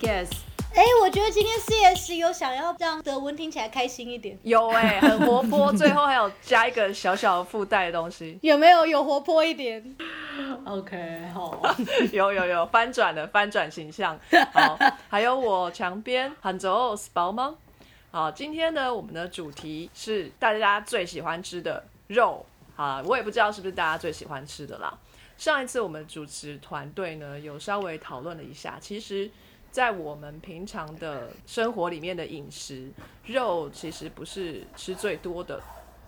Geht's？哎、我觉得今天 CS 有想要让德文听起来开心一点，有哎、很活泼，最后还有加一个小小的附带的东西，有没有有活泼一点？OK，好。有有有翻转的翻转形象。好，还有我墙边杭州 s 薄吗？好，今天呢，我们的主题是大家最喜欢吃的肉。啊，我也不知道是不是大家最喜欢吃的啦。上一次我们主持团队呢，有稍微讨论了一下，其实，在我们平常的生活里面的饮食，肉其实不是吃最多的。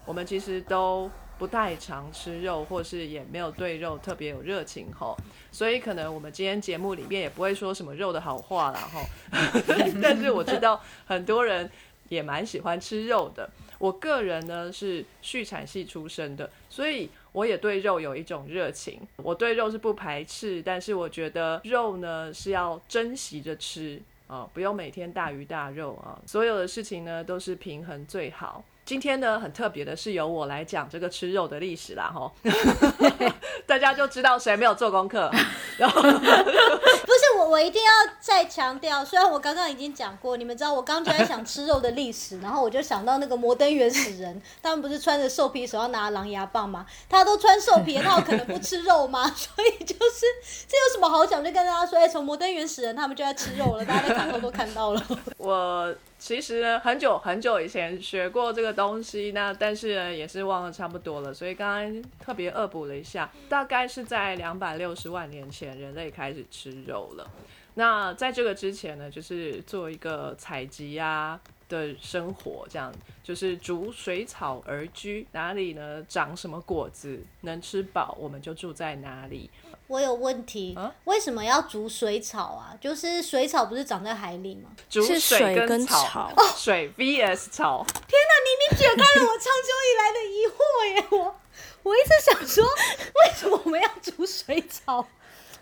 我们其实都不太常吃肉，或是也没有对肉特别有热情吼，所以可能我们今天节目里面也不会说什么肉的好话啦吼。但是我知道很多人也蛮喜欢吃肉的。我个人呢是畜产系出身的，所以我也对肉有一种热情。我对肉是不排斥，但是我觉得肉呢是要珍惜着吃啊、不用每天大鱼大肉啊。所有的事情呢都是平衡最好。今天呢很特别的是由我来讲这个吃肉的历史啦哈，大家就知道谁没有做功课。然 后我，我一定要再强调，虽然我刚刚已经讲过，你们知道我刚刚就在想吃肉的历史，然后我就想到那个摩登原始人，他们不是穿着兽皮，手要拿狼牙棒吗？他都穿兽皮，他有可能不吃肉吗？所以就是这有什么好讲？就跟大家说，哎、从摩登原始人他们就在吃肉了，大家在卡通都看到了。我其实呢很久很久以前学过这个东西，那但是呢也是忘了差不多了，所以刚刚特别恶补了一下，大概是在两百六十万年前人类开始吃肉了。那在这个之前呢，就是做一个采集啊的生活，这样就是逐水草而居，哪里呢长什么果子能吃饱，我们就住在哪里。我有问题，啊为什么要煮水草啊？就是水草不是长在海里吗？逐是水跟草，草水 VS 草。你解开了我长久以来的疑惑耶！我我一直想说，为什么我们要煮水草？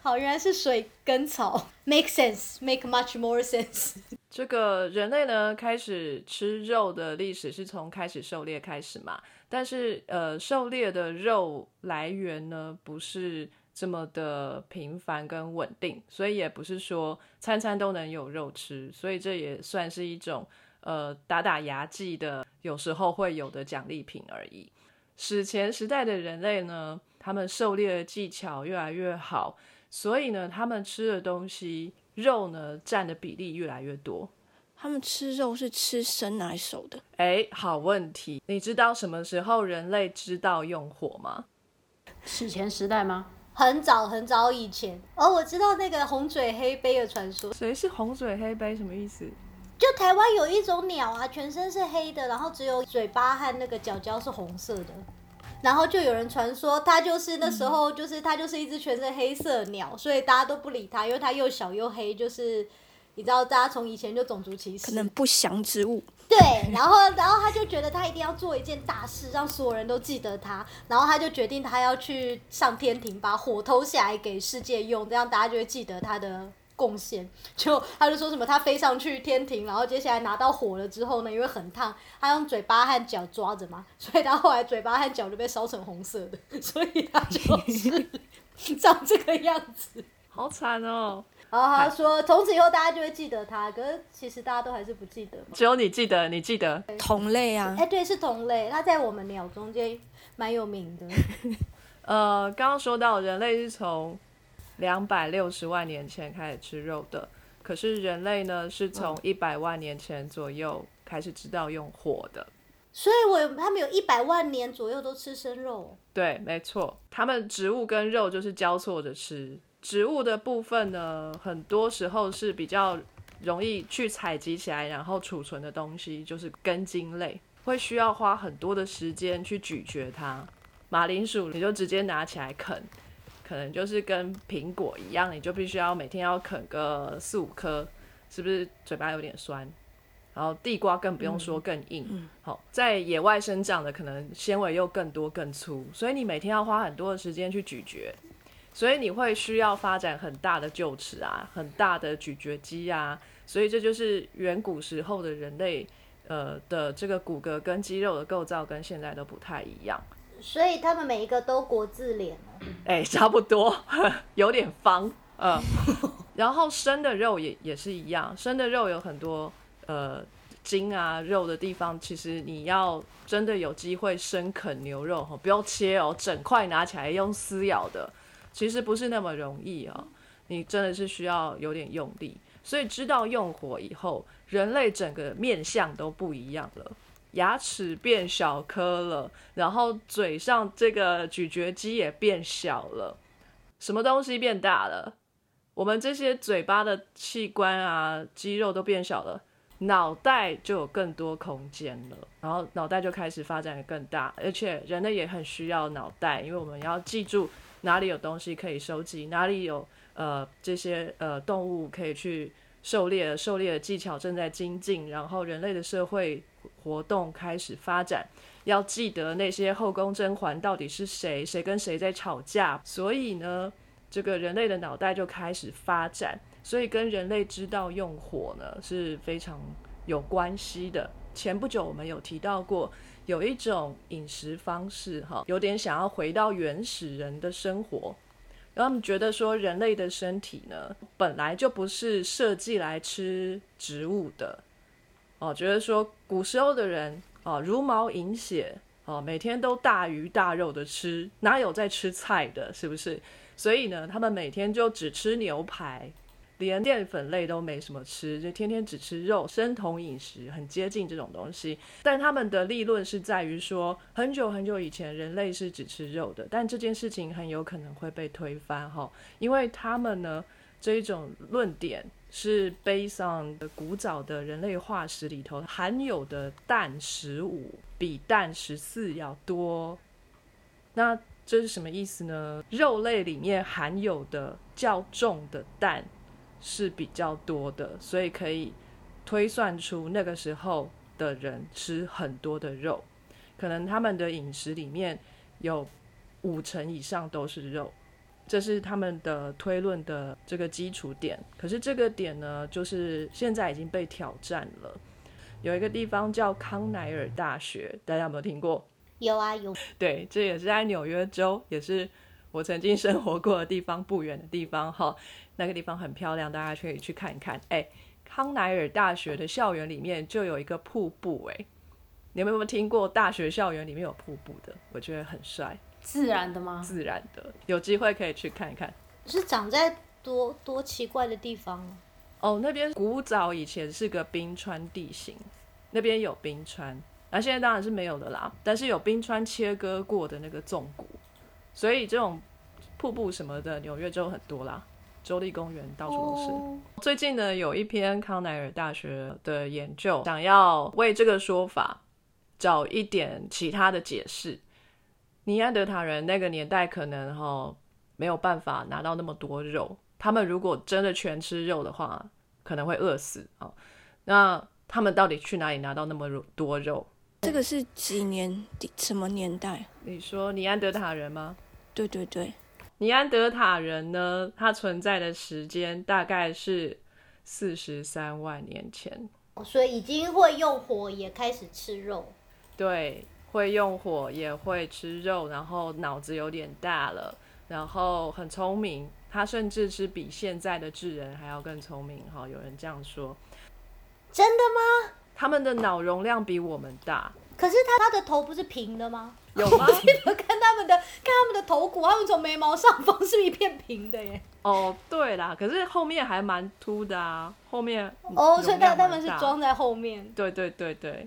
好，原来是水跟草，make sense，make much more sense。这个人类呢，开始吃肉的历史是从开始狩猎开始嘛，但是呃，狩猎的肉来源呢，不是这么的频繁跟稳定，所以也不是说餐餐都能有肉吃，所以这也算是一种呃打打牙祭的，有时候会有的奖励品而已。史前时代的人类呢，他们狩猎的技巧越来越好，所以呢，他们吃的东西肉呢占的比例越来越多。他们吃肉是吃生来熟的，哎，好问题，你知道什么时候人类知道用火吗？史前时代吗？很早很早以前，哦，我知道那个红嘴黑背的传说，谁是红嘴黑背？什么意思？就台湾有一种鸟啊，全身是黑的，然后只有嘴巴和那个脚脚是红色的。然后就有人传说，它就是那时候就是它就是一只全身黑色的鸟，所以大家都不理它，因为它又小又黑，就是你知道，大家从以前就种族歧视，可能不祥之物。对，然后然后他就觉得他一定要做一件大事，让所有人都记得他，然后他就决定他要去上天庭，把火偷下来给世界用，这样大家就会记得他的贡献。就他就说什么他飞上去天庭，然后接下来拿到火了之后呢，因为很烫，他用嘴巴和脚抓着嘛，所以他后来嘴巴和脚就被烧成红色的，所以他就 是长这个样子。好惨哦！然后他说，从此以后大家就会记得他，可是其实大家都还是不记得嘛。只有你记得，你记得。同类啊哎、，对，是同类，它在我们鸟中间蛮有名的。呃，刚刚说到人类是从两百六十万年前开始吃肉的，可是人类呢是从一百万年前左右开始知道用火的。所以我他们有一百万年左右都吃生肉哦。对，没错，他们植物跟肉就是交错着吃。植物的部分呢，很多时候是比较容易去采集起来，然后储存的东西，就是根茎类，会需要花很多的时间去咀嚼它。马铃薯你就直接拿起来啃，可能就是跟苹果一样，你就必须要每天要啃个四五颗，是不是嘴巴有点酸？然后地瓜更不用说更硬，好、在野外生长的可能纤维又更多更粗，所以你每天要花很多的时间去咀嚼，所以你会需要发展很大的臼齿啊，很大的咀嚼肌啊，所以这就是远古时候的人类，呃的这个骨骼跟肌肉的构造跟现在都不太一样。所以他们每一个都国字脸哦。哎、差不多，有点方，嗯。然后生的肉也也是一样，生的肉有很多呃筋啊肉的地方，其实你要真的有机会生啃牛肉哈，不用切哦，整块拿起来用撕咬的，其实不是那么容易哦。你真的是需要有点用力，所以知道用火以后，人类整个面相都不一样了。牙齿变小颗了，然后嘴上这个咀嚼肌也变小了，什么东西变大了？我们这些嘴巴的器官啊、肌肉都变小了，脑袋就有更多空间了，然后脑袋就开始发展得更大，而且人类也很需要脑袋，因为我们要记住哪里有东西可以收集，哪里有呃这些呃动物可以去狩猎，狩猎的技巧正在精进，然后人类的社会活动开始发展，要记得那些后宫甄嬛到底是谁，谁跟谁在吵架，所以呢。这个人类的脑袋就开始发展，所以跟人类知道用火呢是非常有关系的。前不久我们有提到过，有一种饮食方式，哈，有点想要回到原始人的生活，他们觉得说人类的身体呢本来就不是设计来吃植物的，哦，觉得说古时候的人哦茹毛饮血，哦每天都大鱼大肉的吃，哪有在吃菜的，是不是？所以呢，他们每天就只吃牛排，连淀粉类都没什么吃，就天天只吃肉，生酮饮食很接近这种东西。但他们的立论是在于说，很久很久以前人类是只吃肉的，但这件事情很有可能会被推翻哈，因为他们呢这一种论点是 based on 古早的人类化石里头含有的氮十五比氮十四要多，那。这是什么意思呢？肉类里面含有的较重的氮是比较多的，所以可以推算出那个时候的人吃很多的肉，可能他们的饮食里面有五成以上都是肉，这是他们的推论的这个基础点。可是这个点呢，就是现在已经被挑战了。有一个地方叫康奈尔大学，大家有没有听过？有啊有，对，这也是在纽约州，也是我曾经生活过的地方，不远的地方哈。那个地方很漂亮，大家可以去看一看。哎，康奈尔大学的校园里面就有一个瀑布，哎，你们有没有听过大学校园里面有瀑布的？我觉得很帅，自然的吗？自然的，有机会可以去看一看。是长在多多奇怪的地方哦，那边古早以前是个冰川地形，那边有冰川。那现在当然是没有的啦，但是有冰川切割过的那个纵谷，所以这种瀑布什么的，纽约就很多啦，州立公园到处都是。哦最近呢，有一篇康奈尔大学的研究，想要为这个说法找一点其他的解释。尼安德塔人那个年代可能哈没有办法拿到那么多肉，他们如果真的全吃肉的话，可能会饿死啊。那他们到底去哪里拿到那么多肉？这个是几年什么年代？你说尼安德塔人吗？对对对，尼安德塔人呢，它存在的时间大概是四十三万年前。所以已经会用火，也开始吃肉。对，会用火，也会吃肉，然后脑子有点大了，然后很聪明。他甚至是比现在的智人还要更聪明。哈，有人这样说。真的吗？他们的脑容量比我们大。可是他他的头不是平的吗？有吗？我记得看他们的看他们的头骨，他们从眉毛上方是一片平的耶。哦，对啦，可是后面还蛮凸的啊，后面哦，所以他他们是装在后面。对对对对，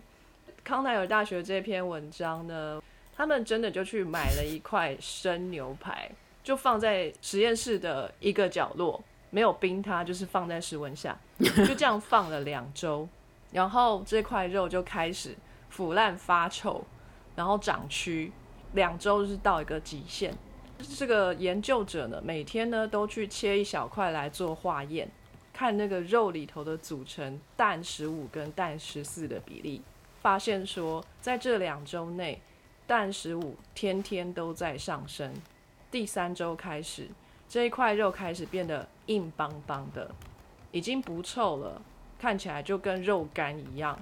康奈尔大学这篇文章呢，他们真的就去买了一块生牛排，就放在实验室的一个角落，没有冰它，就是放在室温下，就这样放了两周，然后这块肉就开始腐烂发臭，然后长蛆，两周是到一个极限。这个研究者呢，每天呢都去切一小块来做化验，看那个肉里头的组成氮十五跟氮十四的比例，发现说在这两周内，氮十五天天都在上升。第三周开始，这一块肉开始变得硬邦邦的，已经不臭了，看起来就跟肉干一样。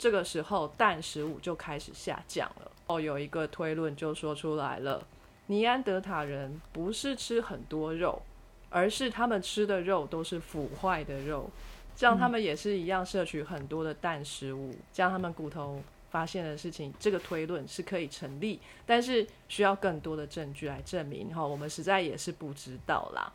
这个时候氮十五就开始下降了。哦，有一个推论就说出来了，尼安德塔人不是吃很多肉，而是他们吃的肉都是腐坏的肉，这样他们也是一样摄取很多的氮食物，这样他们骨头发现的事情，这个推论是可以成立，但是需要更多的证据来证明哈，我们实在也是不知道啦。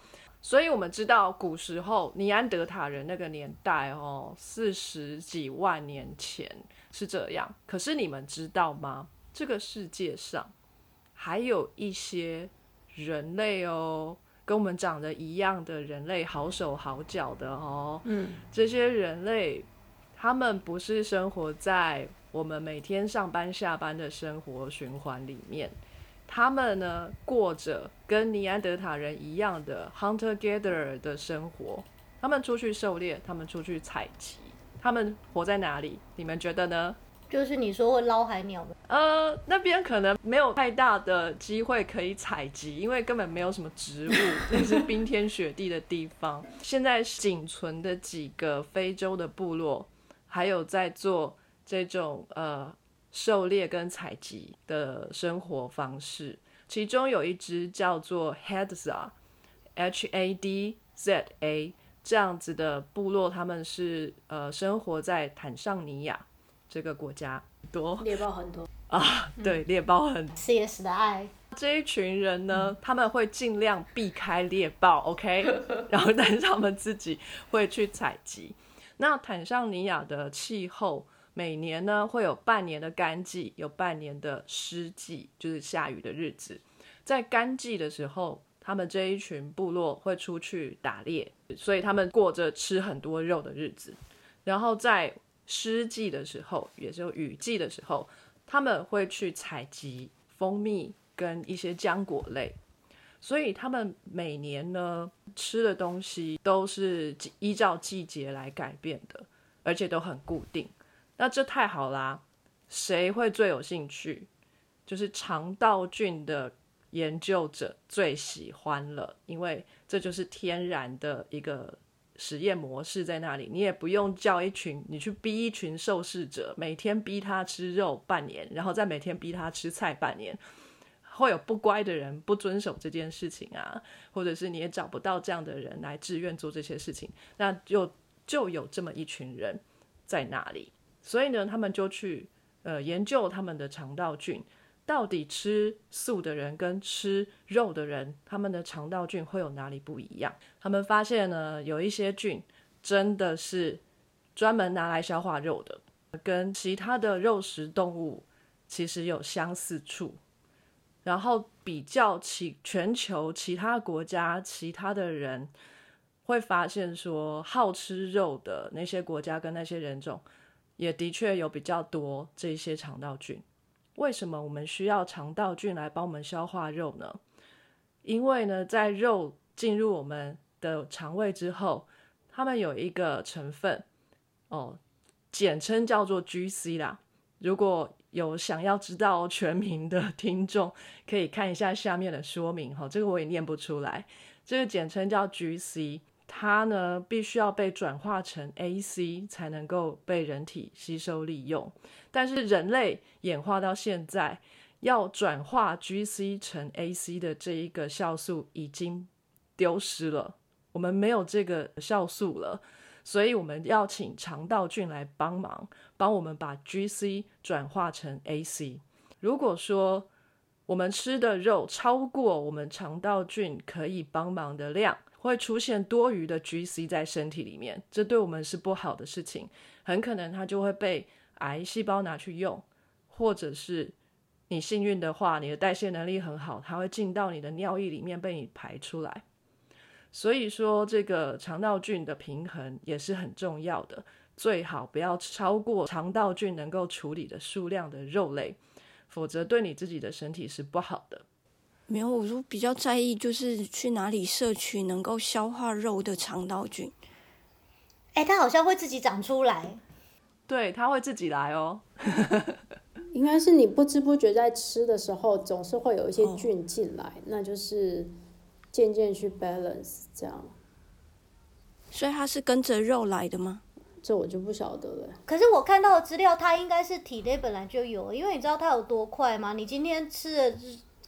所以我们知道古时候尼安德塔人那个年代哦，四十几万年前是这样。可是你们知道吗？这个世界上还有一些人类哦，跟我们长得一样的人类，好手好脚的哦。嗯，这些人类，他们不是生活在我们每天上班下班的生活循环里面。他们呢，过着跟尼安德塔人一样的 hunter gatherer 的生活。他们出去狩猎，他们出去采集，他们活在哪里？你们觉得呢？就是你说会捞海鸟吗，呃，那边可能没有太大的机会可以采集，因为根本没有什么植物，那是冰天雪地的地方。现在仅存的几个非洲的部落，还有在做这种呃狩猎跟采集的生活方式。其中有一只叫做 Hadza，H A D Z A 这样子的部落，他们是呃生活在坦桑尼亚这个国家多猎豹很多。啊，对，猎豹很 CS 的爱，这一群人呢，他们会尽量避开猎豹，OK，然后但是他们自己会去采集。那坦桑尼亚的气候每年呢会有半年的干季，有半年的湿季，就是下雨的日子。在干季的时候，他们这一群部落会出去打猎，所以他们过着吃很多肉的日子。然后在湿季的时候，也就是雨季的时候，他们会去采集蜂蜜跟一些浆果类，所以他们每年呢吃的东西都是依照季节来改变的，而且都很固定。那这太好啦！谁会最有兴趣？就是肠道菌的研究者最喜欢了，因为这就是天然的一个实验模式在那里，你也不用叫一群你去逼一群受试者，每天逼他吃肉半年，然后再每天逼他吃菜半年，会有不乖的人不遵守这件事情啊，或者是你也找不到这样的人来自愿做这些事情，那就就有这么一群人在那里，所以呢，他们就去呃研究他们的肠道菌。到底吃素的人跟吃肉的人，他们的肠道菌会有哪里不一样？他们发现呢，有一些菌真的是专门拿来消化肉的，跟其他的肉食动物其实有相似处。然后比较其全球其他国家其他的人，会发现说，好吃肉的那些国家跟那些人种，也的确有比较多这些肠道菌。为什么我们需要肠道菌来帮我们消化肉呢？因为呢，在肉进入我们的肠胃之后，它们有一个成分哦，简称叫做 GC 啦。如果有想要知道全名的听众，可以看一下下面的说明哈，这个我也念不出来。这个简称叫 GC，它呢必须要被转化成 AC 才能够被人体吸收利用。但是人类演化到现在，要转化 GC 成 AC 的这一个酵素已经丢失了，我们没有这个酵素了，所以我们要请肠道菌来帮忙，帮我们把 GC 转化成 AC。如果说我们吃的肉超过我们肠道菌可以帮忙的量，会出现多余的 GC 在身体里面，这对我们是不好的事情，很可能它就会被癌细胞拿去用，或者是你幸运的话，你的代谢能力很好，它会进到你的尿液里面被你排出来。所以说，这个肠道菌的平衡也是很重要的，最好不要超过肠道菌能够处理的数量的肉类，否则对你自己的身体是不好的。没有，我就比较在意，就是去哪里摄取能够消化肉的肠道菌。哎、它好像会自己长出来。对，它会自己来哦。应该是你不知不觉在吃的时候，总是会有一些哦菌进来，那就是渐渐去 balance 这样。所以它是跟着肉来的吗？这我就不晓得了。可是我看到的资料，它应该是体内本来就有，因为你知道它有多快吗？你今天吃了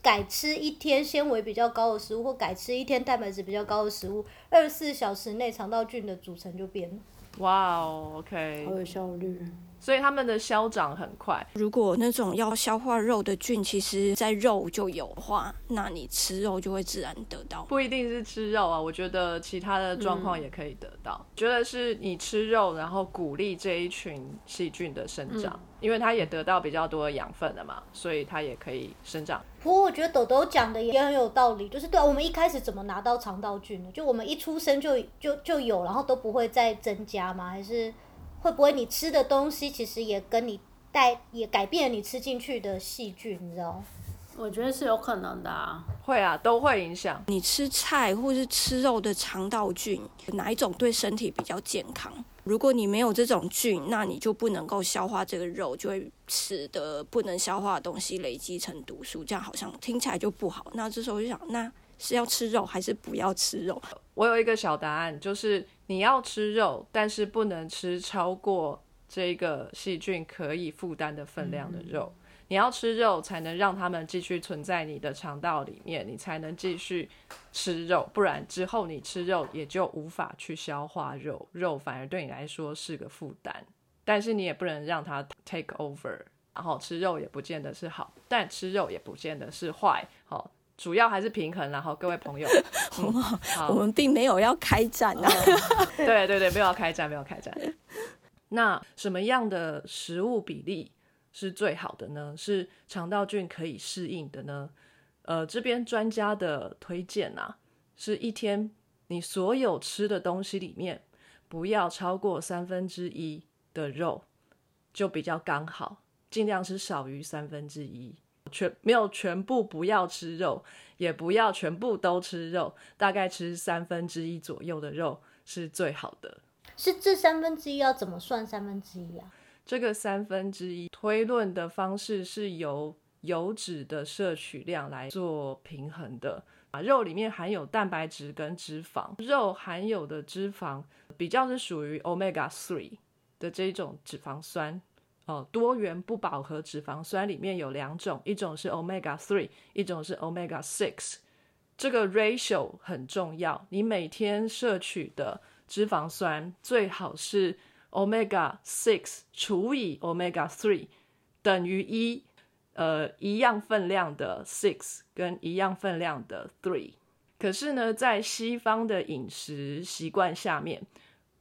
改吃一天纤维比较高的食物，或改吃一天蛋白质比较高的食物，二十四小时内肠道菌的组成就变了。哇哦，OK，好有效率。所以他们的消长很快。如果那种要消化肉的菌，其实在肉就有的话，那你吃肉就会自然得到。不一定是吃肉啊，我觉得其他的状况也可以得到。觉得是你吃肉，然后鼓励这一群细菌的生长，因为它也得到比较多的养分了嘛，所以它也可以生长。不过我觉得豆豆讲的也很有道理，就是对啊我们一开始怎么拿到肠道菌呢？就我们一出生就就就有，然后都不会再增加吗？还是会不会你吃的东西其实也跟你带也改变了你吃进去的细菌，你知道？我觉得是有可能的啊。会啊，都会影响。你吃菜或是吃肉的肠道菌，哪一种对身体比较健康？如果你没有这种菌，那你就不能够消化这个肉，就会使得不能消化的东西累积成毒素，这样好像听起来就不好。那这时候我就想，那是要吃肉还是不要吃肉？我有一个小答案，就是你要吃肉，但是不能吃超过这个细菌可以负担的分量的肉。你要吃肉，才能让它们继续存在你的肠道里面，你才能继续吃肉。不然之后你吃肉也就无法去消化肉，肉反而对你来说是个负担。但是你也不能让它 take over，然后吃肉也不见得是好，但吃肉也不见得是坏。好，主要还是平衡。然后各位朋友，嗯好我们并没有要开战啊。对对对，没有要开战，没有开战。那什么样的食物比例是最好的呢？是肠道菌可以适应的呢？呃，这边专家的推荐啊，是一天你所有吃的东西里面不要超过三分之一的肉，就比较刚好，尽量是少于三分之一。全没有全部不要吃肉，也不要全部都吃肉，大概吃三分之一左右的肉是最好的。是这三分之一要怎么算三分之一啊？这个三分之一推论的方式是由油脂的摄取量来做平衡的。啊，肉里面含有蛋白质跟脂肪，肉含有的脂肪比较是属于 omega three 的这种脂肪酸。哦，多元不饱和脂肪酸里面有两种，一种是 omega three，一种是 omega six。这个 ratio 很重要，你每天摄取的脂肪酸最好是 omega six 除以 omega three 等于一，呃，一样分量的 six 跟一样分量的 three。可是呢，在西方的饮食习惯下面，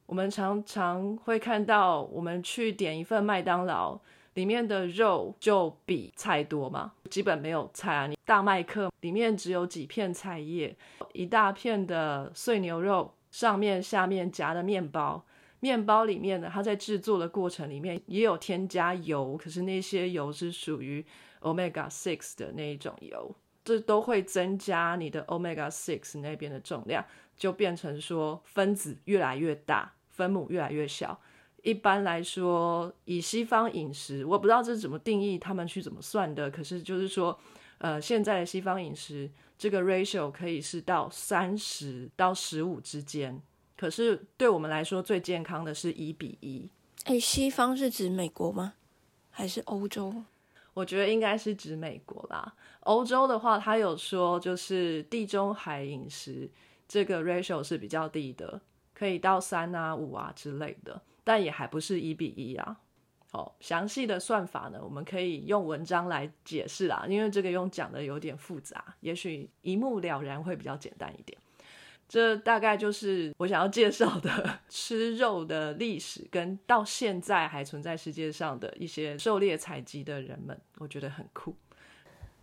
我们常常会看到，我们去点一份麦当劳，里面的肉就比菜多嘛，基本没有菜啊。你大麦克里面只有几片菜叶，一大片的碎牛肉，上面下面夹的面包，面包里面呢，它在制作的过程里面也有添加油，可是那些油是属于 omega six 的那一种油，这都会增加你的 omega six 那边的重量，就变成说分子越来越大。分母越来越小。一般来说，以西方饮食，我不知道这是怎么定义，他们去怎么算的。可是就是说，呃，现在的西方饮食这个 ratio 可以是到三十到十五之间。可是对我们来说，最健康的是一比一。哎，西方是指美国吗？还是欧洲？我觉得应该是指美国啦。欧洲的话，他有说就是地中海饮食这个 ratio 是比较低的。可以到三啊、五啊之类的，但也还不是一比一啊。哦，详细的算法呢，我们可以用文章来解释啦，因为这个用讲的有点复杂，也许一目了然会比较简单一点。这大概就是我想要介绍的 吃肉的历史，跟到现在还存在世界上的一些狩猎采集的人们，我觉得很酷。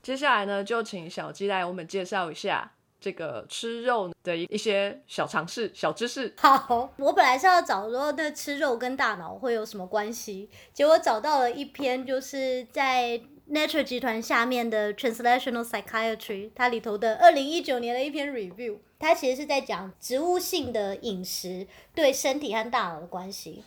接下来呢，就请小鸡来我们介绍一下。这个吃肉的一些小尝试、小知识。好，我本来是要找说那吃肉跟大脑会有什么关系，结果找到了一篇，就是在 Nature 集团下面的 Translational Psychiatry，它里头的二零一九年的一篇 review，它其实是在讲植物性的饮食对身体和大脑的关系。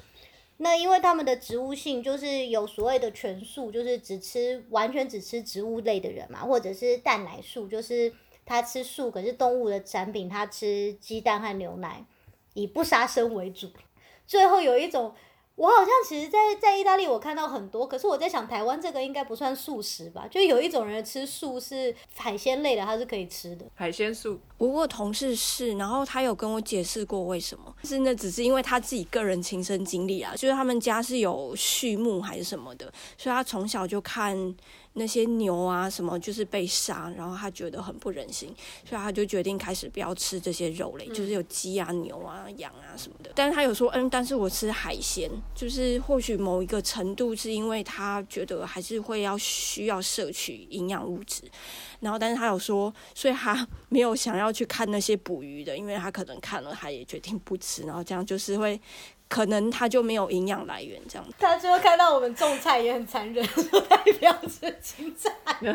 那因为他们的植物性就是有所谓的全素，就是只吃完全只吃植物类的人嘛，或者是蛋奶素，就是。他吃素，可是动物的产品他吃鸡蛋和牛奶，以不杀生为主。最后有一种我好像其实在，在意大利我看到很多，可是我在想，台湾这个应该不算素食吧？就有一种人吃素是海鲜类的，他是可以吃的。海鲜素，不过同事是，然后他有跟我解释过为什么，是那只是因为他自己个人亲身经历啊，就是他们家是有畜牧还是什么的，所以他从小就看那些牛啊什么就是被杀，然后他觉得很不忍心，所以他就决定开始不要吃这些肉类，就是有鸡啊、牛啊、羊啊什么的。但是他有说，嗯，但是我吃海鲜，就是或许某一个程度是因为他觉得还是会要需要摄取营养物质。然后，但是他有说，所以他没有想要去看那些捕鱼的，因为他可能看了，他也决定不吃。然后这样就是会，可能他就没有营养来源这样。他最后看到我们种菜也很残忍，说代表是青菜。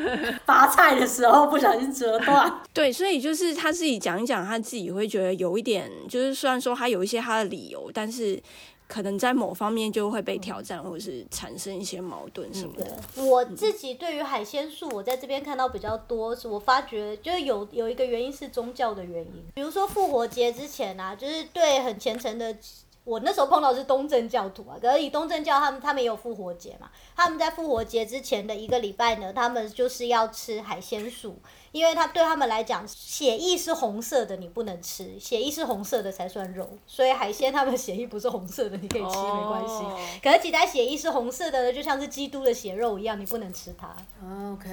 拔菜的时候不小心折断。对，所以就是他自己讲一讲，他自己会觉得有一点，就是虽然说他有一些他的理由，但是可能在某方面就会被挑战，或者是产生一些矛盾什么的。我自己对于海鲜素，我在这边看到比较多，是我发觉就是有有一个原因是宗教的原因，比如说复活节之前啊，就是对很虔诚的。我那时候碰到是东正教徒啊，可是以东正教他们他们也有复活节嘛，他们在复活节之前的一个礼拜呢，他们就是要吃海鲜素，因为他对他们来讲，血液是红色的，你不能吃，血液是红色的才算肉，所以海鲜他们血液不是红色的，你可以吃没关系。哦可是其他血液是红色的呢，就像是基督的血肉一样，你不能吃它。OK，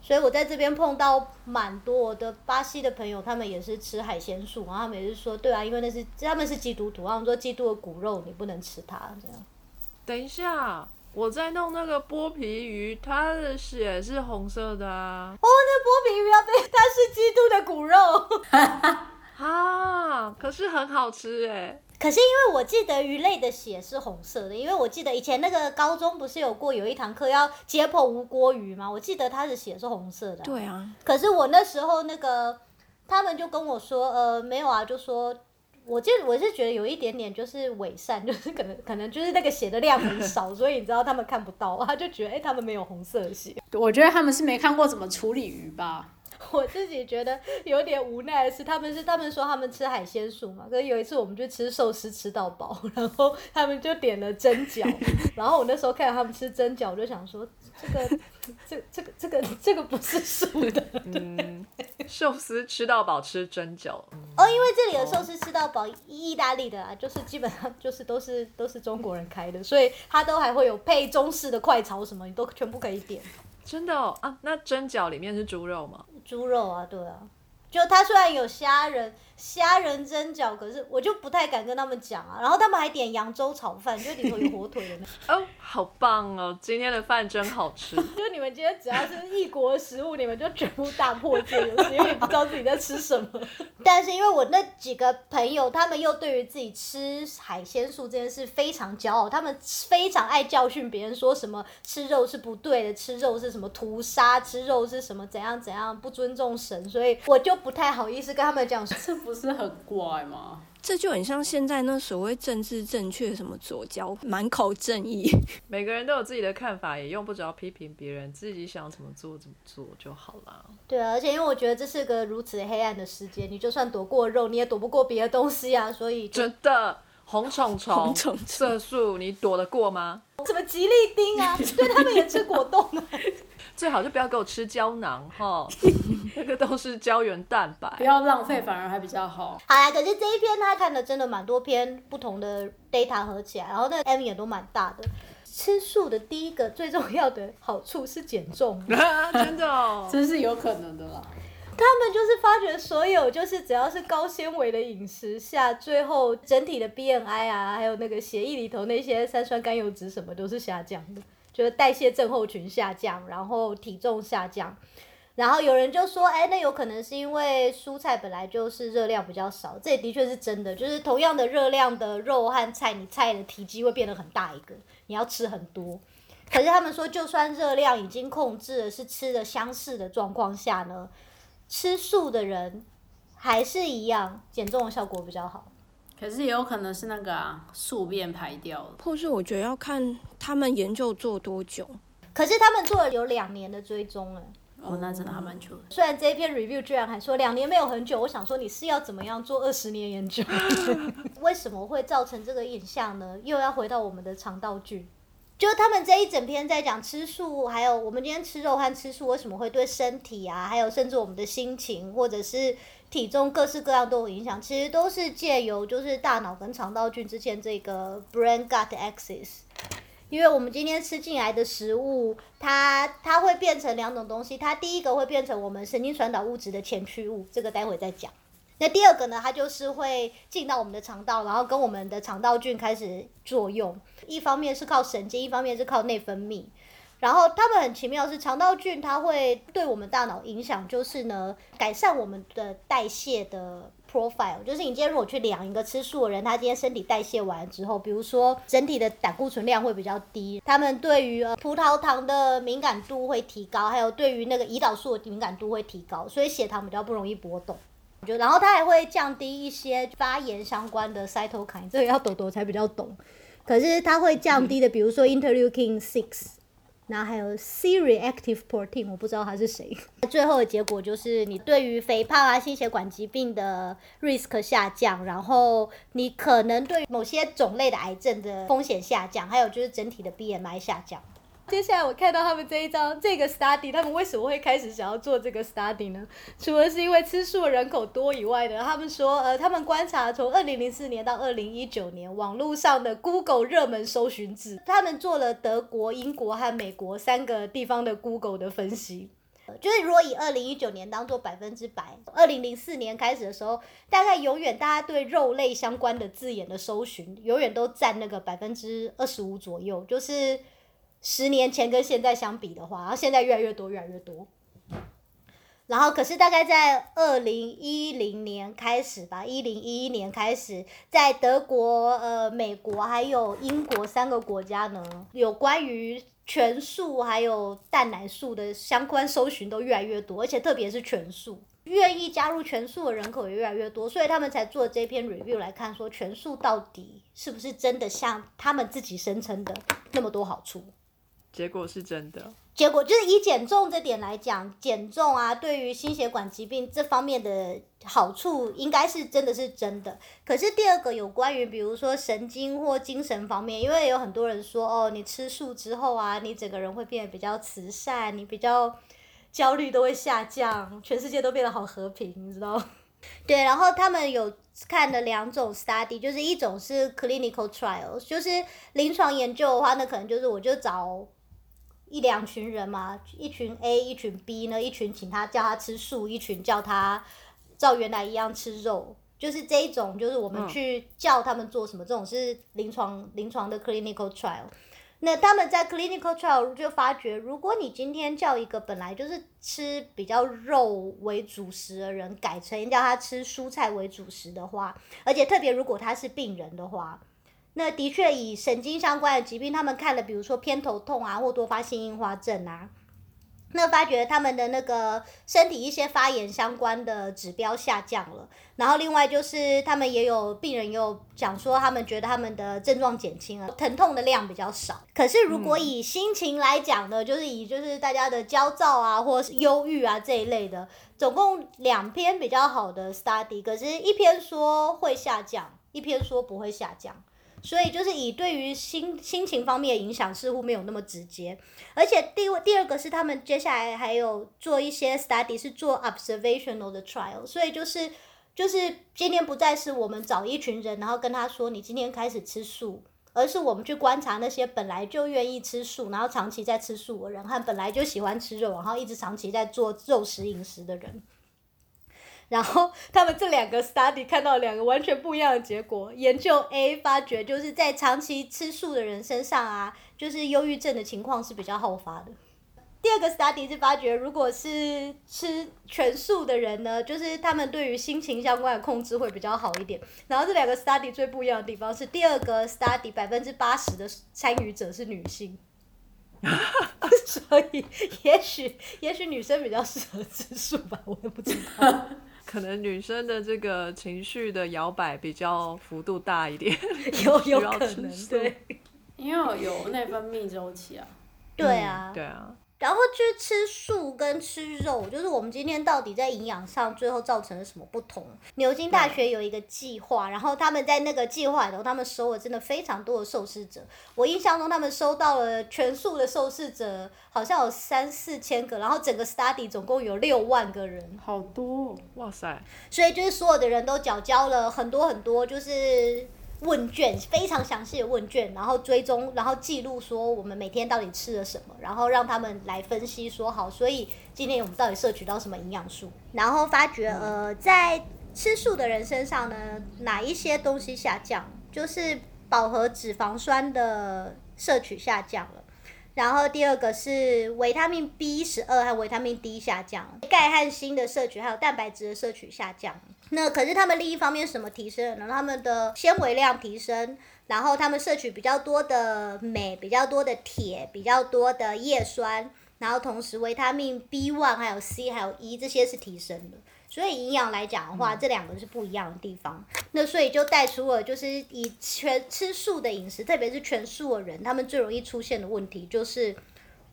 所以我在这边碰到蛮多我的巴西的朋友，他们也是吃海鲜素，然后他们也是说，对啊，因为那是他们是基督徒，他们说基督的骨肉你不能吃它，这样。等一下，我在弄那个剥皮鱼，它的血是红色的啊。哦，那剥皮鱼要被它是基督的骨肉。啊，可是很好吃哎。可是因为我记得鱼类的血是红色的，因为我记得以前那个高中不是有过有一堂课要解剖无锅鱼吗？我记得它的血是红色的啊、对啊，可是我那时候那个他们就跟我说，呃，没有啊，就说。我就我是觉得有一点点就是伪善，就是可能可能就是那个血的量很 少，所以你知道他们看不到，他就觉得哎、他们没有红色的血。我觉得他们是没看过怎么处理鱼吧。我自己觉得有点无奈的是，他们是他们说他们吃海鲜素嘛，可是有一次我们去吃寿司吃到饱，然后他们就点了蒸饺，然后我那时候看到他们吃蒸饺，我就想说这个这这个这个这个不是素的。嗯，寿司吃到饱，吃蒸饺。哦，因为这里的寿司吃到饱，意大利的啊，就是基本上就是都是都是中国人开的，所以他都还会有配中式的快炒什么，你都全部可以点。真的哦啊，那蒸饺里面是猪肉吗？猪肉啊，对啊，就它虽然有虾仁虾仁蒸饺，可是我就不太敢跟他们讲啊。然后他们还点扬州炒饭，就里头有火腿的那。哦，好棒哦！今天的饭真好吃。就你们今天只要是异国食物，你们就全部大破戒，有时因为不知道自己在吃什么。但是因为我那几个朋友，他们又对于自己吃海鲜素这件事非常骄傲，他们非常爱教训别人，说什么吃肉是不对的，吃肉是什么屠杀，吃肉是什么怎样怎样不尊重神，所以我就不太好意思跟他们讲说。这不是很怪吗？这就很像现在那所谓政治正确，什么左交 满口正义。每个人都有自己的看法，也用不着批评别人，自己想怎么做怎么做就好啦。对啊，而且因为我觉得这是个如此黑暗的世界，你就算躲过肉，你也躲不过别的东西啊，所以真的，红虫虫、红虫虫色素，你躲得过吗？什么吉利丁啊，对他们也吃果冻啊。最好就不要给我吃胶囊哈，那个都是胶原蛋白不。要浪费，反而还比较好。好啦，可是这一篇他看的真的蛮多篇不同的 data 合起来，然后那个 M 也都蛮大的。吃素的第一个最重要的好处是减重，真的哦，真是有可能的啦。他们就是发觉所有就是只要是高纤维的饮食下，最后整体的 BMI 啊，还有那个血液里头那些三酸甘油脂什么都是下降的，就是代谢症候群下降，然后体重下降。然后有人就说，哎，那有可能是因为蔬菜本来就是热量比较少，这也的确是真的。就是同样的热量的肉和菜，你菜的体积会变得很大一个，你要吃很多。可是他们说，就算热量已经控制了，是吃的相似的状况下呢，吃素的人还是一样减重的效果比较好。可是也有可能是那个啊，宿便排掉了。或是我觉得要看他们研究做多久。可是他们做了有两年的追踪，了，哦，那真的还蛮久的。虽然这一篇 review 居然还说两年没有很久，我想说你是要怎么样做二十年研究？为什么会造成这个印象呢？又要回到我们的肠道菌，就他们这一整篇在讲吃素，还有我们今天吃肉和吃素为什么会对身体啊，还有甚至我们的心情或者是体重各式各样都有影响，其实都是借由就是大脑跟肠道菌之间这个 brain gut axis。因为我们今天吃进来的食物，它它会变成两种东西。它第一个会变成我们神经传导物质的前驱物，这个待会再讲。那第二个呢，它就是会进到我们的肠道，然后跟我们的肠道菌开始作用。一方面是靠神经，一方面是靠内分泌。然后它们很奇妙，是肠道菌它会对我们大脑影响，就是呢改善我们的代谢的。profile 就是你今天如果去量一个吃素的人，他今天身体代谢完之后，比如说整体的胆固醇量会比较低，他们对于呃葡萄糖的敏感度会提高，还有对于那个胰岛素的敏感度会提高，所以血糖比较不容易波动。就然后它还会降低一些发炎相关的 cytokine，这个要朵朵才比较懂。可是它会降低的，比如说 interleukin six。然后还有 C-reactive protein，我不知道它是谁。最后的结果就是你对于肥胖啊、心血管疾病的 risk 下降，然后你可能对某些种类的癌症的风险下降，还有就是整体的 BMI 下降。接下来我看到他们这一张这个 study，他们为什么会开始想要做这个 study 呢？除了是因为吃素的人口多以外呢，他们说，呃，他们观察从二零零四年到二零一九年网络上的 Google 热门搜寻字，他们做了德国、英国和美国三个地方的 Google 的分析，就是如果以二零一九年当做百分之百，二零零四年开始的时候，大概永远大家对肉类相关的字眼的搜寻，永远都占那个百分之二十五左右，就是。十年前跟现在相比的话，然后现在越来越多，越来越多。然后，可是大概在二零一零年开始吧，一零一一年开始，在德国、呃、美国还有英国三个国家呢，有关于全素还有蛋奶素的相关搜寻都越来越多，而且特别是全素，愿意加入全素的人口也越来越多，所以他们才做这篇 review 来看，说全素到底是不是真的像他们自己声称的那么多好处。结果是真的。结果就是以减重这点来讲，减重啊，对于心血管疾病这方面的好处，应该是真的是真的。可是第二个有关于，比如说神经或精神方面，因为有很多人说，哦，你吃素之后啊，你整个人会变得比较慈善，你比较焦虑都会下降，全世界都变得好和平，你知道？对，然后他们有看的两种 study，就是一种是 clinical trials，就是临床研究的话，那可能就是我就找。一两群人嘛，一群 A，一群 B 呢，一群请他叫他吃素，一群叫他照原来一样吃肉，就是这一种，就是我们去叫他们做什么，这种是临床临床的 clinical trial。那他们在 clinical trial 就发觉，如果你今天叫一个本来就是吃比较肉为主食的人，改成叫他吃蔬菜为主食的话，而且特别如果他是病人的话。那的确，以神经相关的疾病，他们看了，比如说偏头痛啊，或多发性硬化症啊，那发觉他们的那个身体一些发炎相关的指标下降了。然后另外就是他们也有病人有讲说，他们觉得他们的症状减轻了，疼痛的量比较少。可是如果以心情来讲呢，就是以就是大家的焦躁啊，或是忧郁啊这一类的，总共两篇比较好的 study，可是一篇说会下降，一篇说不会下降。所以就是以对于心心情方面的影响似乎没有那么直接，而且第第二个是他们接下来还有做一些 study 是做 observational 的 trial，所以就是就是今天不再是我们找一群人，然后跟他说你今天开始吃素，而是我们去观察那些本来就愿意吃素，然后长期在吃素的人和本来就喜欢吃肉，然后一直长期在做肉食饮食的人。然后他们这两个 study 看到两个完全不一样的结果。研究 A 发觉就是在长期吃素的人身上啊，就是忧郁症的情况是比较好发的。第二个 study 是发觉，如果是吃全素的人呢，就是他们对于心情相关的控制会比较好一点。然后这两个 study 最不一样的地方是，第二个 study 百分之八十的参与者是女性，所以也许也许女生比较适合吃素吧，我也不知道。可能女生的这个情绪的摇摆比较幅度大一点 有有可能对，因为有内分泌周期啊。对啊，对啊。然后去吃素跟吃肉，就是我们今天到底在营养上最后造成了什么不同？牛津大学有一个计划，然后他们在那个计划里头，他们收了真的非常多的受试者。我印象中，他们收到了全素的受试者好像有三四千个，然后整个 study 总共有六万个人，好多、哦，哇塞，所以就是所有的人都缴交了很多很多，就是。问卷非常详细的问卷，然后追踪，然后记录说我们每天到底吃了什么，然后让他们来分析说好，所以今天我们到底摄取到什么营养素，然后发觉呃，在吃素的人身上呢，哪一些东西下降，就是饱和脂肪酸的摄取下降了。然后第二个是维他命 B 十二和维他命 D 下降，钙和锌的摄取还有蛋白质的摄取下降。那可是他们另一方面什么提升了？他们的纤维量提升，然后他们摄取比较多的镁、比较多的铁、比较多的叶酸，然后同时维他命 B one 还有 C 还有 E 这些是提升的。所以营养来讲的话，这两个是不一样的地方。那所以就带出了，就是以全吃素的饮食，特别是全素的人，他们最容易出现的问题就是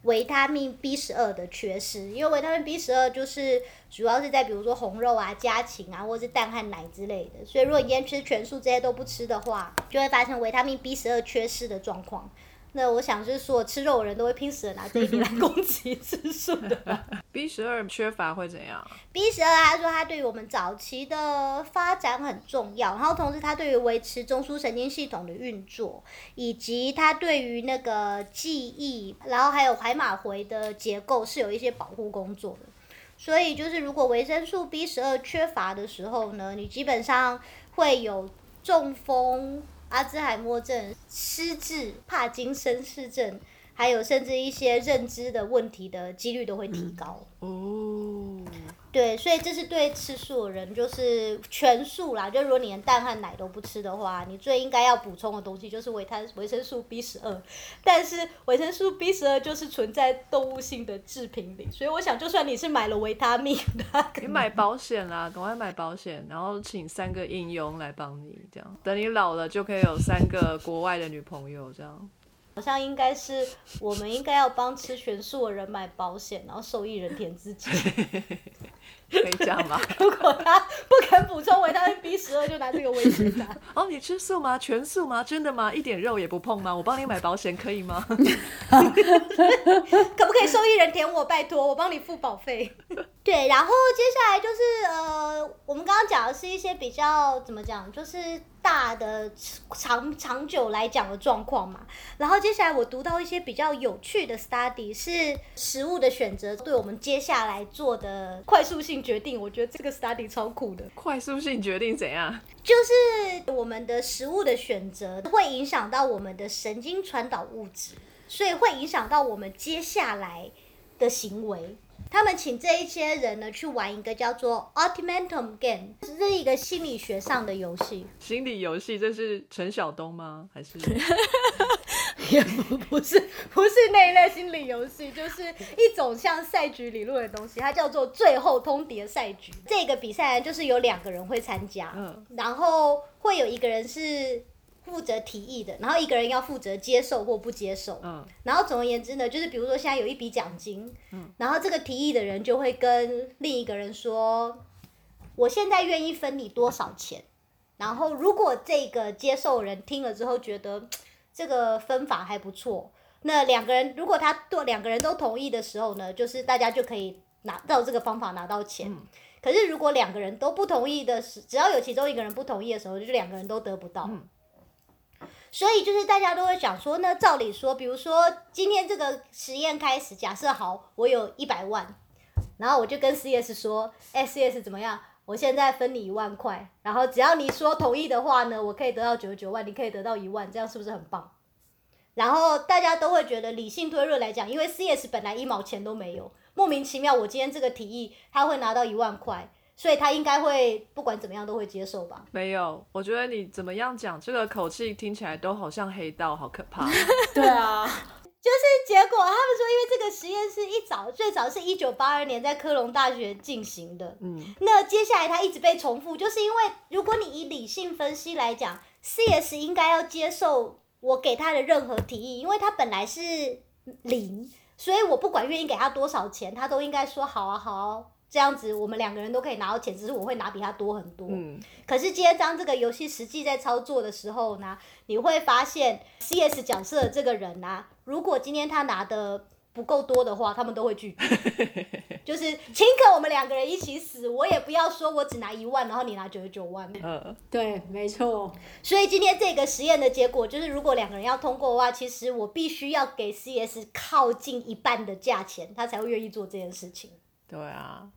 维他命 B 十二的缺失。因为维他命 B 十二就是主要是在比如说红肉啊、家禽啊，或者是蛋和奶之类的。所以如果你今天吃全素这些都不吃的话，就会发生维他命 B 十二缺失的状况。那我想就是说，吃肉的人都会拼死的拿这一点来攻击吃素的吧。B 十二缺乏会怎样？B 十二，他说它对于我们早期的发展很重要，然后同时它对于维持中枢神经系统的运作，以及它对于那个记忆，然后还有海马回的结构是有一些保护工作的。所以就是如果维生素 B 十二缺乏的时候呢，你基本上会有中风、阿兹海默症、失智、帕金森氏症，还有甚至一些认知的问题的几率都会提高。哦，对，所以这是对吃素的人，就是全素啦。就如果你连蛋和奶都不吃的话，你最应该要补充的东西就是维他维生素 B 十二。但是维生素 B 十二就是存在动物性的制品里，所以我想，就算你是买了维他命，你买保险啦，赶快买保险，然后请三个应用来帮你，这样等你老了就可以有三个国外的女朋友，这样。好像应该是我们应该要帮吃全素的人买保险，然后受益人填自己。可以这样吗？如果他不肯补充维他命 B 十二，就拿这个威胁他。哦，你吃素吗？全素吗？真的吗？一点肉也不碰吗？我帮你买保险可以吗？可不可以受益人填我？拜托，我帮你付保费。对，然后接下来就是呃，我们刚刚讲的是一些比较怎么讲，就是大的长长久来讲的状况嘛。然后接下来我读到一些比较有趣的 study，是食物的选择对我们接下来做的快速性决定。我觉得这个 study 超酷的。快速性决定怎样？就是我们的食物的选择会影响到我们的神经传导物质，所以会影响到我们接下来的行为。他们请这一些人呢去玩一个叫做 Ultimatum Game，这是一个心理学上的游戏。心理游戏，这是陈晓东吗？还是 也不不是不是那一类心理游戏，就是一种像赛局理论的东西，它叫做最后通牒赛局。这个比赛，就是有两个人会参加，嗯然后会有一个人是负责提议的，然后一个人要负责接受或不接受。嗯然后总而言之呢，就是比如说现在有一笔奖金，然后这个提议的人就会跟另一个人说，我现在愿意分你多少钱。然后如果这个接受人听了之后觉得这个分法还不错，那两个人如果他对两个人都同意的时候呢，就是大家就可以拿到这个方法拿到钱。可是如果两个人都不同意的时，只要有其中一个人不同意的时候，就两个人都得不到。所以就是大家都会讲说，那照理说，比如说今天这个实验开始，假设好，我有一百万，然后我就跟 CS 说，哎、c s 怎么样？我现在分你一万块，然后只要你说同意的话呢，我可以得到九十九万，你可以得到一万，这样是不是很棒？然后大家都会觉得理性推论来讲，因为 CS 本来一毛钱都没有，莫名其妙我今天这个提议他会拿到一万块，所以他应该会不管怎么样都会接受吧？没有？我觉得你怎么样讲，这个口气听起来都好像黑道，好可怕。对啊，就是结果他们说，因为这个实验室一早最早是一九八二年在科隆大学进行的，嗯，那接下来它一直被重复，就是因为如果你以理性分析来讲，CS 应该要接受我给他的任何提议，因为他本来是零，所以我不管愿意给他多少钱，他都应该说好啊好啊，这样子我们两个人都可以拿到钱，只是我会拿比他多很多。嗯，可是今天当这个游戏实际在操作的时候呢，你会发现 CS 角色的这个人呢、如果今天他拿的不够多的话，他们都会拒绝，就是请可我们两个人一起死，我也不要说我只拿一万，然后你拿九十九万。呃，对，没错，所以今天这个实验的结果就是，如果两个人要通过的话，其实我必须要给 CS 靠近一半的价钱，他才会愿意做这件事情。对啊，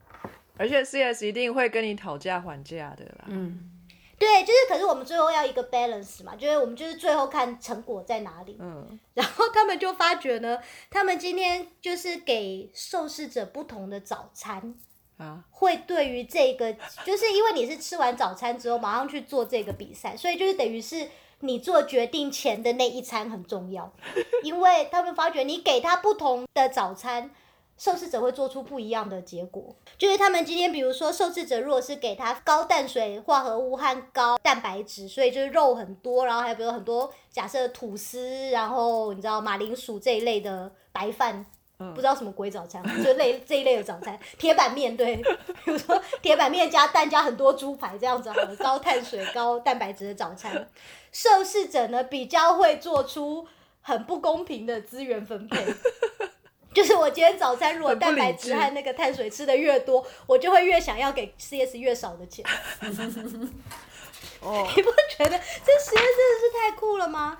而且 CS 一定会跟你讨价还价的啦。嗯，对，就是，可是我们最后要一个 balance 嘛，就是我们就是最后看成果在哪里。嗯，然后他们就发觉呢，他们今天就是给受试者不同的早餐，啊，会对于这个，就是因为你是吃完早餐之后马上去做这个比赛，所以就是等于是你做决定前的那一餐很重要，因为他们发觉你给他不同的早餐。受试者会做出不一样的结果，就是他们今天，比如说受试者如果是给他高碳水化合物和高蛋白质，所以就是肉很多，然后还有比如很多假设吐司，然后你知道马铃薯这一类的白饭，嗯。不知道什么鬼早餐，就类这一类的早餐，铁板面对，比如说铁板面加蛋加很多猪排这样子好了，高碳水高蛋白质的早餐，受试者呢比较会做出很不公平的资源分配。就是我今天早餐如果蛋白质智和那个碳水吃的越多，我就会越想要给 CS 越少的钱。哦，你不觉得这实验真的是太酷了吗？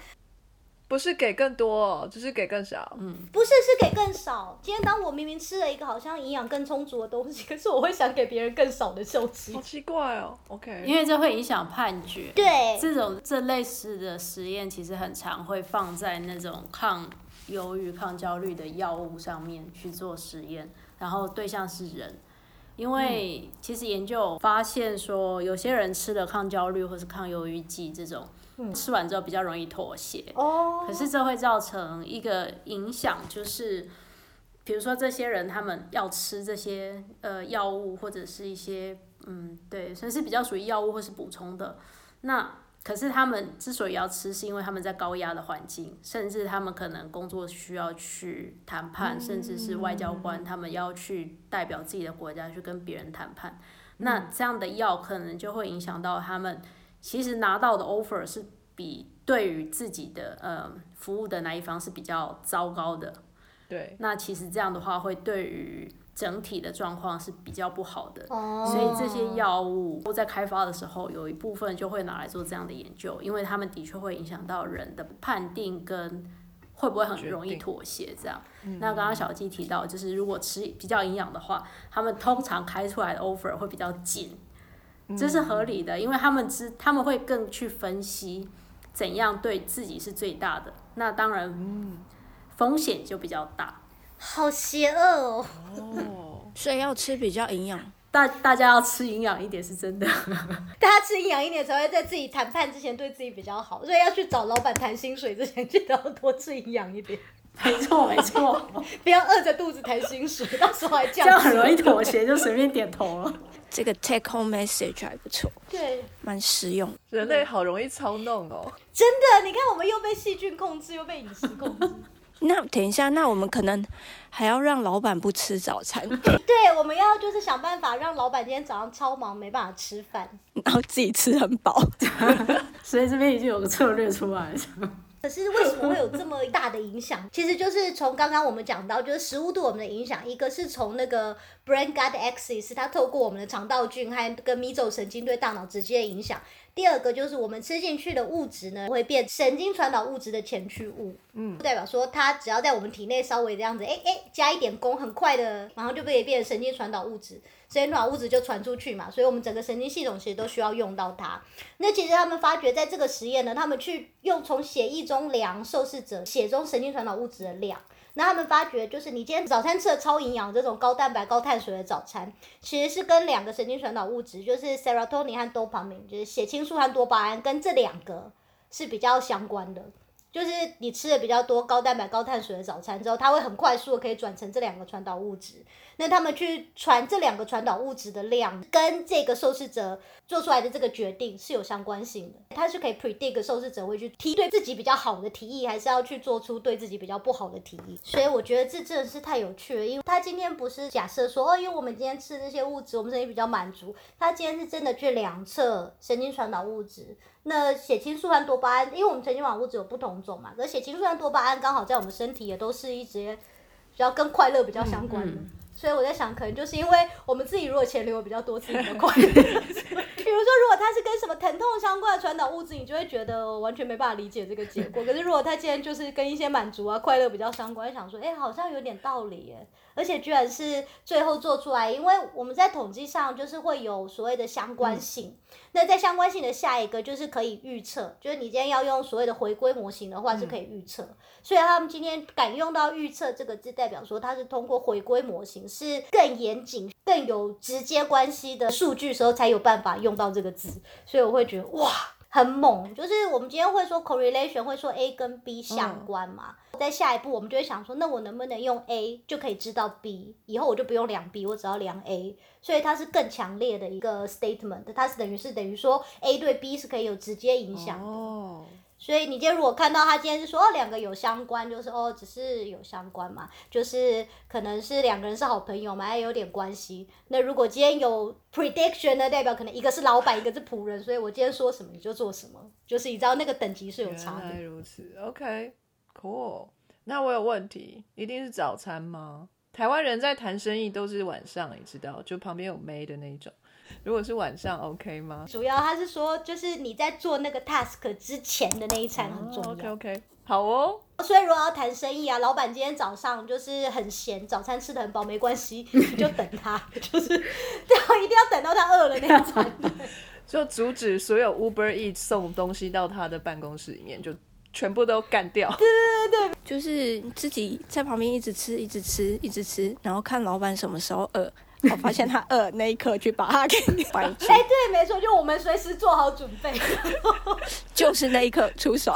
不是给更多哦，只是给更少。嗯不是，是给更少。今天当我明明吃了一个好像营养更充足的东西，可是我会想给别人更少的东西好。奇怪哦。OK，因为这会影响判决。对，这种这类似的实验，其实很常会放在那种抗忧郁、抗焦虑的药物上面去做实验，然后对象是人。因为其实研究发现说，有些人吃了抗焦虑或是抗忧郁剂这种，吃完之后比较容易妥协。哦，可是这会造成一个影响，就是比如说这些人他们要吃这些呃药物或者是一些嗯对，算是比较属于药物或是补充的，那可是他们之所以要吃，是因为他们在高压的环境，甚至他们可能工作需要去谈判，甚至是外交官，他们要去代表自己的国家去跟别人谈判。那这样的药可能就会影响到他们，其实拿到的 offer 是比对于自己的呃服务的那一方是比较糟糕的。对，那其实这样的话，会对于整体的状况是比较不好的。哦，所以这些药物在开发的时候，有一部分就会拿来做这样的研究，因为他们的确会影响到人的判定跟会不会很容易妥协这样。那刚刚小鸡提到，就是如果吃比较营养的话，他们通常开出来的 offer 会比较紧，这是合理的，因为他们知他们会更去分析怎样对自己是最大的，那当然风险就比较大。好邪恶哦！哦，所以要吃比较营养。大大家要吃营养一点是真的，大家吃营养一点，才会在自己谈判之前对自己比较好。所以要去找老板谈薪水之前，记得要多吃营养一点，没错没错，不要饿着肚子谈薪水，到时候还这降样很容易妥协，就随便点头了。这个 take home message 还不错，对，蛮实用。人类好容易操弄哦。真的，你看我们又被细菌控制，又被饮食控制。那等一下，那我们可能还要让老板不吃早餐，对，我们要就是想办法让老板今天早上超忙，没办法吃饭。然后自己吃很饱。所以这边已经有个策略出来了。可是为什么会有这么大的影响？其实就是从刚刚我们讲到，就是食物对我们的影响，一个是从那个 brain gut axis，它透过我们的肠道菌和跟迷走神经对大脑直接影响。第二个就是我们吃进去的物质呢，会变神经传导物质的前驱物，嗯，代表说它只要在我们体内稍微这样子，哎、哎、加一点功，很快的，马上就被变成神经传导物质，神经传导物质就传出去嘛，所以我们整个神经系统其实都需要用到它。那其实他们发觉，在这个实验呢，他们去用从血液中量受试者血中神经传导物质的量。那他们发觉，就是你今天早餐吃的超营养这种高蛋白、高碳水的早餐，其实是跟两个神经传导物质，就是 serotonin 和 dopamine，就是血清素和多巴胺，跟这两个是比较相关的。就是你吃的比较多高蛋白、高碳水的早餐之后，它会很快速的可以转成这两个传导物质。那他们去传这两个传导物质的量，跟这个受试者做出来的这个决定是有相关性的。它是可以 predict 受试者会去提对自己比较好的提议，还是要去做出对自己比较不好的提议。所以我觉得这真的是太有趣了，因为他今天不是假设说哦，因为我们今天吃这些物质，我们身体比较满足。他今天是真的去量测神经传导物质。那血清素和多巴胺，因为我们神经传导物质有不同种嘛，而血清素和多巴胺刚好在我们身体也都是一些比较跟快乐比较相关的。所以我在想，可能就是因为我们自己如果钱流比较多，自己的快乐。比如说，如果它是跟什么疼痛相关的传导物质，你就会觉得完全没办法理解这个结果。可是如果它既然就是跟一些满足啊、快乐比较相关，想说，哎，好像有点道理耶。而且居然是最后做出来，因为我们在统计上就是会有所谓的相关性。那在相关性的下一个就是可以预测，就是你今天要用所谓的回归模型的话是可以预测。所以他们今天敢用到预测这个字，代表说它是通过回归模型，是更严谨、更有直接关系的数据时候才有办法用到这个字。所以我会觉得哇。很猛，就是我们今天会说 correlation，会说 A 跟 B 相关嘛。在下一步，我们就会想说，那我能不能用 A 就可以知道 B？以后我就不用量 B，我只要量 A。所以它是更强烈的一个 statement，它是等于是等于说 A 对 B 是可以有直接影响的。所以你今天如果看到他今天是说哦两个有相关，就是哦只是有相关嘛，就是可能是两个人是好朋友嘛，还有点关系。那如果今天有 prediction 的代表，可能一个是老板，一个是仆人，所以我今天说什么你就做什么，就是你知道那个等级是有差的。原来如此，OK，cool。那我有问题，一定是早餐吗？台湾人在谈生意都是晚上，你知道，就旁边有妹的那种。如果是晚上，OK 吗？主要他是说，就是你在做那个 task 之前的那一餐很重要。OK OK，好哦。所以如果要谈生意啊，老板今天早上就是很闲，早餐吃的很饱，没关系，你就等他，就是对，一定要等到他饿了那一餐。就阻止所有 Uber Eat 送东西到他的办公室里面，就全部都干掉。对对对对，就是自己在旁边一直吃，一直吃，一直吃，然后看老板什么时候饿。我发现他饿那一刻去把他给掰 哎，对，没错，就我们随时做好准备，就是那一刻出手。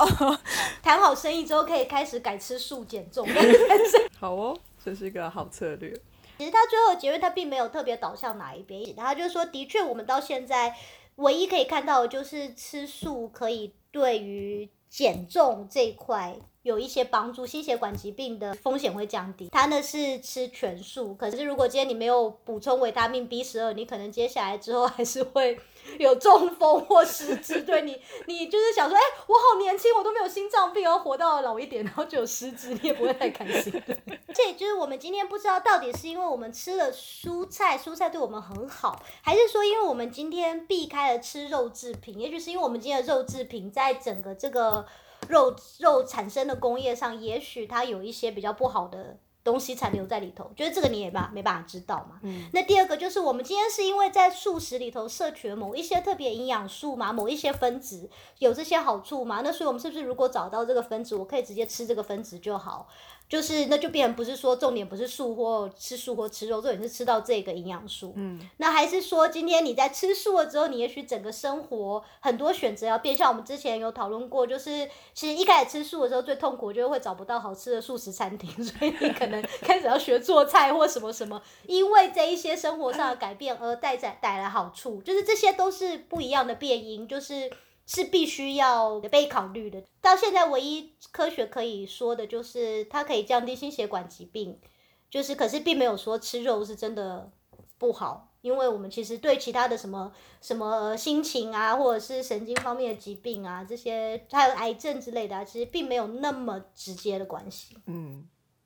谈好生意之后，可以开始改吃素减重。好哦，这是一个好策略。其实他最后结论，他并没有特别导向哪一边，他就是说，的确，我们到现在唯一可以看到的就是吃素可以对于减重这一块。有一些帮助，心血管疾病的风险会降低。它呢是吃全素，可是如果今天你没有补充维他命 B 十二，你可能接下来之后还是会有中风或失智。对你，你就是想说，哎，我好年轻，我都没有心脏病，然后活到老一点，然后就有失智，你也不会太开心。这也就是我们今天不知道到底是因为我们吃了蔬菜，蔬菜对我们很好，还是说因为我们今天避开了吃肉制品，也许是因为我们今天的肉制品在整个这个。肉肉产生的工业上，也许它有一些比较不好的东西残留在里头，觉得这个你也办没办法知道嘛。嗯。那第二个就是我们今天是因为在素食里头摄取了某一些特别营养素嘛，某一些分子有这些好处嘛，那所以我们是不是如果找到这个分子，我可以直接吃这个分子就好？就是那就变成不是说重点不是素或吃素或吃肉，重点是吃到这个营养素。嗯，那还是说今天你在吃素了之后，你也许整个生活很多选择要变。像我们之前有讨论过，就是其实一开始吃素的时候最痛苦，就是会找不到好吃的素食餐厅，所以你可能 开始要学做菜或什么什么。因为这一些生活上的改变而带在带来好处，就是这些都是不一样的变因，就是。是必须要被考虑的。到现在，唯一科学可以说的就是它可以降低心血管疾病，就是可是并没有说吃肉是真的不好，因为我们其实对其他的什么什么心情啊，或者是神经方面的疾病啊，这些还有癌症之类的，其实并没有那么直接的关系。嗯，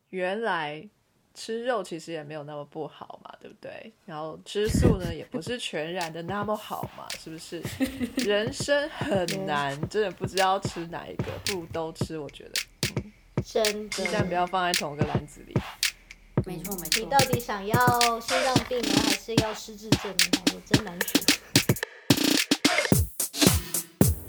原来。吃肉其实也没有那么不好嘛，对不对？然后吃素呢，也不是全然的那么好嘛，是不是？人生很难，真的不知道吃哪一个，不如都吃。我觉得，真的，鸡蛋不要放在同一个篮子里。没错没错。你到底想要心脏病呢，还是要失智症呢？我真难选。